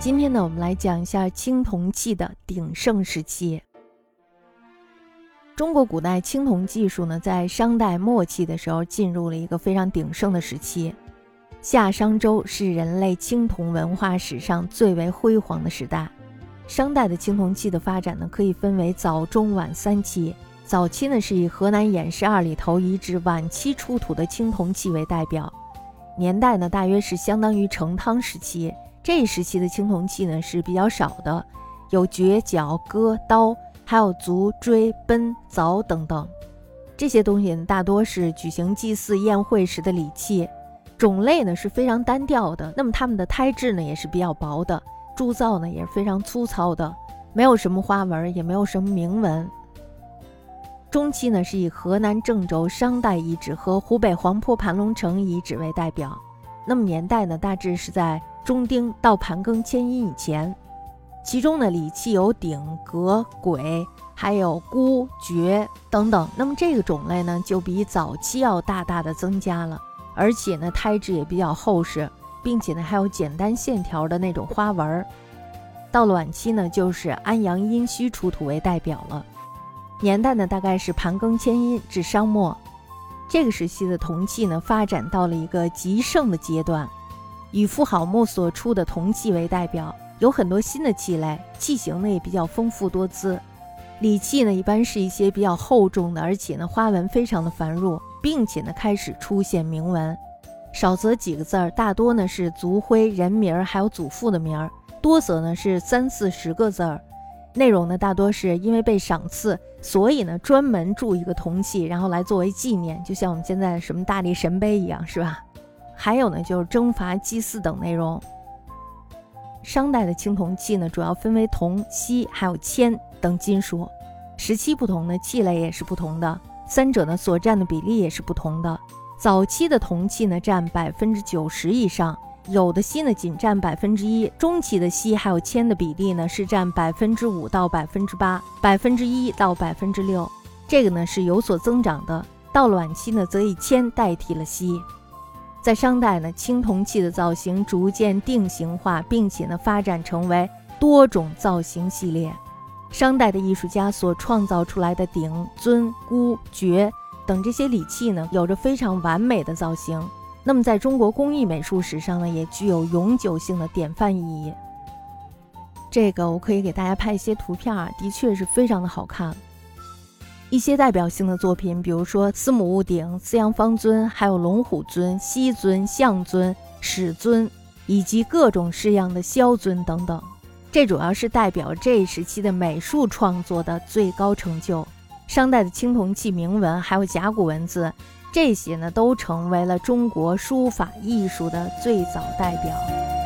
今天呢，我们来讲一下青铜器的鼎盛时期。中国古代青铜技术呢，在商代末期的时候进入了一个非常鼎盛的时期。夏商周是人类青铜文化史上最为辉煌的时代。商代的青铜器的发展呢，可以分为早、中、晚三期。早期呢，是以河南偃师二里头遗址晚期出土的青铜器为代表，年代呢，大约是相当于成汤时期。这一时期的青铜器呢是比较少的，有爵、角、戈、刀，还有足、锥、奔、凿等等。这些东西呢大多是举行祭祀宴会时的礼器，种类呢是非常单调的。那么它们的胎质呢也是比较薄的，铸造呢也是非常粗糙的，没有什么花纹，也没有什么铭文。中期呢是以河南郑州商代遗址和湖北黄陂盘龙城遗址为代表，那么年代呢大致是在。中丁到盘庚迁殷以前，其中呢礼器有鼎、革、簋，还有箍、爵等等。那么这个种类呢，就比早期要大大的增加了，而且呢，胎质也比较厚实，并且呢，还有简单线条的那种花纹。到了晚期呢，就是安阳殷墟出土为代表了，年代呢大概是盘庚迁殷至商末。这个时期的铜器呢，发展到了一个极盛的阶段。以富好墓所出的铜器为代表，有很多新的器类，器型呢也比较丰富多姿。礼器呢一般是一些比较厚重的，而且呢花纹非常的繁缛，并且呢开始出现铭文，少则几个字儿，大多呢是族徽、人名儿还有祖父的名儿，多则呢是三四十个字儿。内容呢大多是因为被赏赐，所以呢专门铸一个铜器，然后来作为纪念，就像我们现在什么大力神杯一样，是吧？还有呢，就是征伐、祭祀等内容。商代的青铜器呢，主要分为铜、锡还有铅等金属，时期不同的器类也是不同的，三者呢所占的比例也是不同的。早期的铜器呢占百分之九十以上，有的锡呢仅占百分之一。中期的锡还有铅的比例呢是占百分之五到百分之八，百分之一到百分之六，这个呢是有所增长的。到晚期呢，则以铅代替了锡。在商代呢，青铜器的造型逐渐定型化，并且呢发展成为多种造型系列。商代的艺术家所创造出来的鼎、尊、箍、爵等这些礼器呢，有着非常完美的造型。那么在中国工艺美术史上呢，也具有永久性的典范意义。这个我可以给大家拍一些图片啊，的确是非常的好看。一些代表性的作品，比如说司母戊鼎、四羊方尊，还有龙虎尊、西尊、象尊、史尊，以及各种式样的萧尊等等。这主要是代表这一时期的美术创作的最高成就。商代的青铜器铭文，还有甲骨文字，这些呢都成为了中国书法艺术的最早代表。